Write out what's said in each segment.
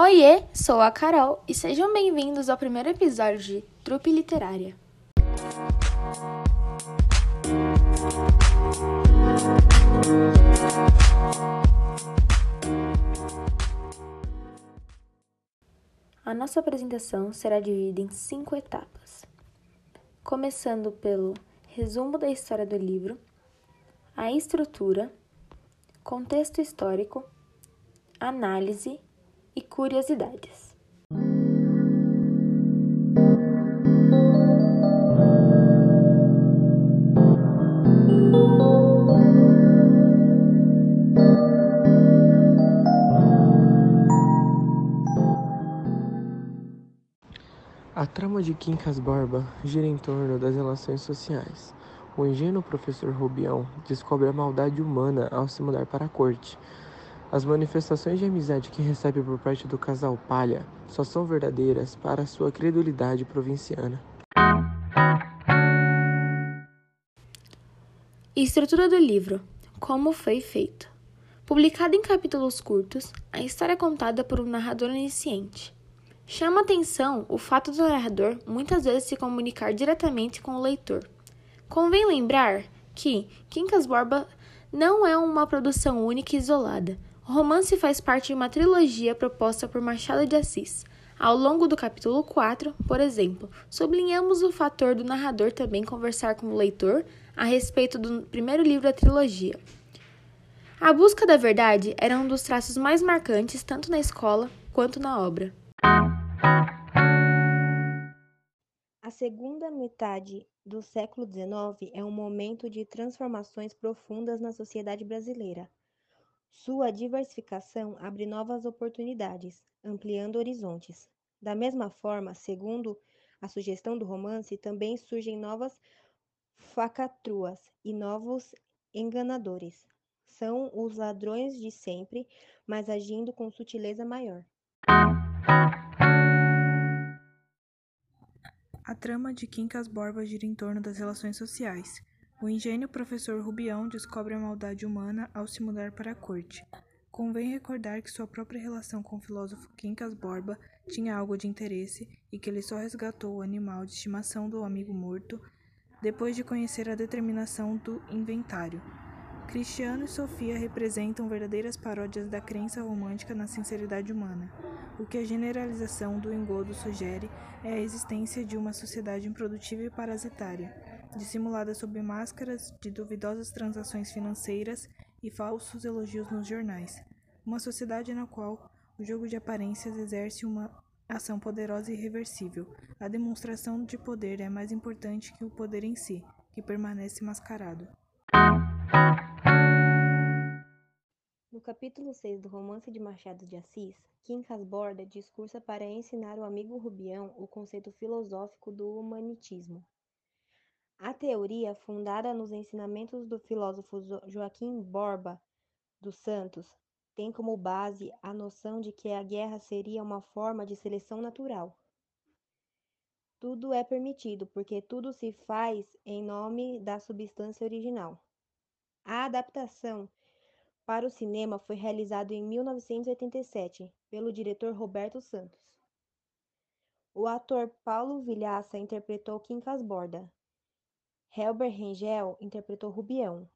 Oiê, sou a Carol e sejam bem-vindos ao primeiro episódio de Trupe Literária. A nossa apresentação será dividida em cinco etapas, começando pelo resumo da história do livro, a estrutura, contexto histórico, análise e curiosidades. A trama de Quincas Borba gira em torno das relações sociais. O ingênuo professor Rubião descobre a maldade humana ao se mudar para a corte. As manifestações de amizade que recebe por parte do casal Palha só são verdadeiras para sua credulidade provinciana. Estrutura do livro: Como foi feito. Publicado em capítulos curtos, a história é contada por um narrador onisciente. Chama atenção o fato do narrador muitas vezes se comunicar diretamente com o leitor. Convém lembrar que Quincas Borba não é uma produção única e isolada. O romance faz parte de uma trilogia proposta por Machado de Assis. Ao longo do capítulo 4, por exemplo, sublinhamos o fator do narrador também conversar com o leitor a respeito do primeiro livro da trilogia. A busca da verdade era um dos traços mais marcantes tanto na escola quanto na obra. A segunda metade do século XIX é um momento de transformações profundas na sociedade brasileira. Sua diversificação abre novas oportunidades, ampliando horizontes. Da mesma forma, segundo a sugestão do romance, também surgem novas facatruas e novos enganadores. São os ladrões de sempre, mas agindo com sutileza maior. A trama de Quincas Borba gira em torno das relações sociais. O ingênuo professor Rubião descobre a maldade humana ao se mudar para a corte. Convém recordar que sua própria relação com o filósofo Quincas Borba tinha algo de interesse e que ele só resgatou o animal de estimação do amigo morto depois de conhecer a determinação do inventário. Cristiano e Sofia representam verdadeiras paródias da crença romântica na sinceridade humana. O que a generalização do engodo sugere é a existência de uma sociedade improdutiva e parasitária dissimulada sob máscaras de duvidosas transações financeiras e falsos elogios nos jornais. Uma sociedade na qual o jogo de aparências exerce uma ação poderosa e irreversível. A demonstração de poder é mais importante que o poder em si, que permanece mascarado. No capítulo 6 do romance de Machado de Assis, Quincas Borda discursa para ensinar o amigo Rubião o conceito filosófico do humanitismo. A teoria, fundada nos ensinamentos do filósofo Joaquim Borba dos Santos, tem como base a noção de que a guerra seria uma forma de seleção natural. Tudo é permitido, porque tudo se faz em nome da substância original. A adaptação para o cinema foi realizada em 1987 pelo diretor Roberto Santos. O ator Paulo Vilhaça interpretou Quincas Borda, Helber Rangel interpretou Rubião.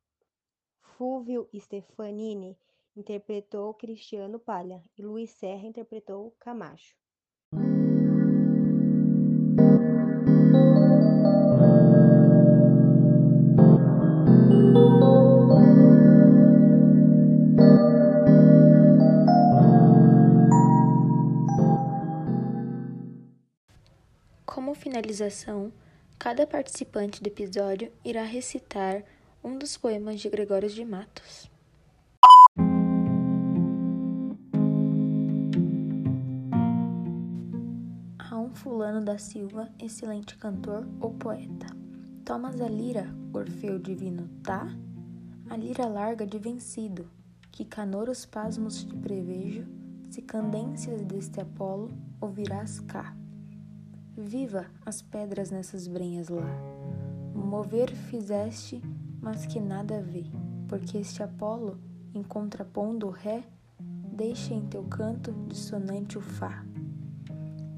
Fúvio Stefanini interpretou Cristiano Palha e Luiz Serra interpretou Camacho. Como finalização, Cada participante do episódio irá recitar um dos poemas de Gregório de Matos. Há um fulano da Silva, excelente cantor ou poeta. Tomas a lira, Orfeu divino, tá? A lira larga de vencido, que canoros pasmos te prevejo, se candências deste Apolo ouvirás cá. Viva as pedras nessas brenhas lá. Mover fizeste, mas que nada vê, porque este Apolo, em contrapondo o ré, deixa em teu canto dissonante o Fá.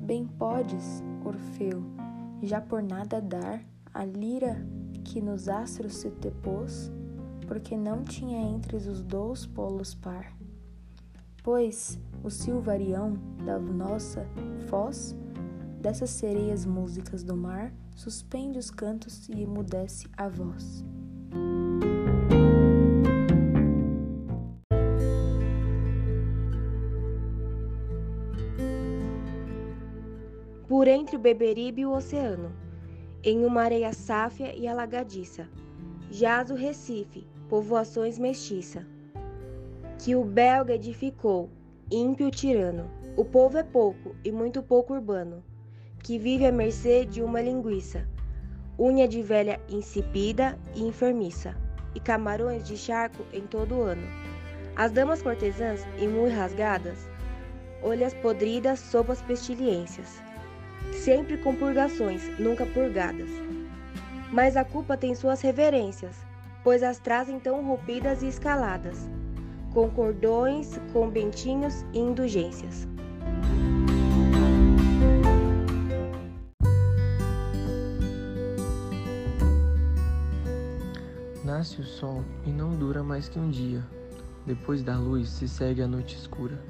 Bem podes, Orfeu, já por nada dar a lira que nos astros se te pôs, porque não tinha entre os dois polos par. Pois o silvarião da nossa foz, dessas sereias músicas do mar, suspende os cantos e emudece a voz. Por entre o Beberibe e o oceano, em uma areia sáfia e alagadiça, jaz o Recife, povoações mestiça, que o belga edificou, ímpio tirano. O povo é pouco e muito pouco urbano, que vive à mercê de uma linguiça, unha de velha insipida e enfermiça, e camarões de charco em todo o ano. As damas cortesãs e muito rasgadas, olhas podridas sob as pestilências, sempre com purgações, nunca purgadas. Mas a culpa tem suas reverências, pois as trazem tão rompidas e escaladas, com cordões, com bentinhos e indulgências. Nasce o sol e não dura mais que um dia. Depois da luz se segue a noite escura.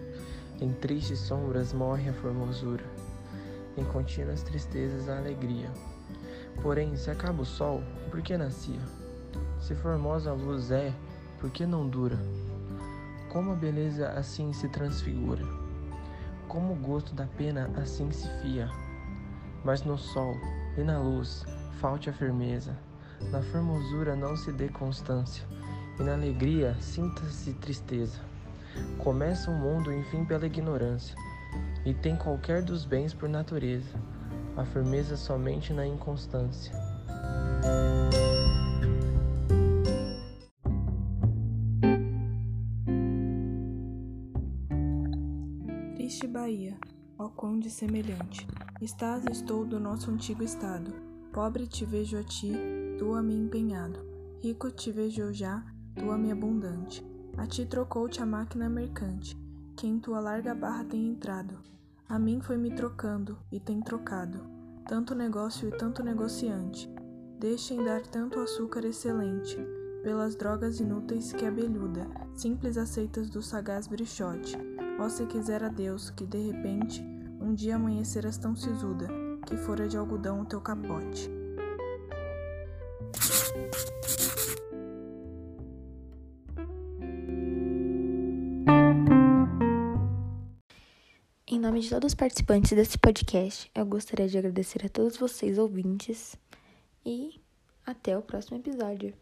Em tristes sombras morre a formosura. Em contínuas tristezas a alegria. Porém, se acaba o sol, por que nascia? Se formosa a luz é, por que não dura? Como a beleza assim se transfigura? Como o gosto da pena assim se fia? Mas no sol e na luz falte a firmeza na formosura não se dê constância, e na alegria sinta-se tristeza. Começa o mundo, enfim, pela ignorância, e tem qualquer dos bens por natureza, a firmeza somente na inconstância. Triste Bahia, ó conde semelhante, estás estou do nosso antigo estado, pobre te vejo a ti, a mim empenhado. Rico te vejo já, tu a me abundante. A ti trocou-te a máquina mercante, que em tua larga barra tem entrado. A mim foi me trocando e tem trocado. Tanto negócio e tanto negociante. Deixem dar tanto açúcar excelente, pelas drogas inúteis que abelhuda, simples aceitas do sagaz brichote. Ó se quisera Deus que de repente um dia amanheceras tão sisuda, que fora de algodão o teu capote. nome de todos os participantes desse podcast, eu gostaria de agradecer a todos vocês ouvintes e até o próximo episódio.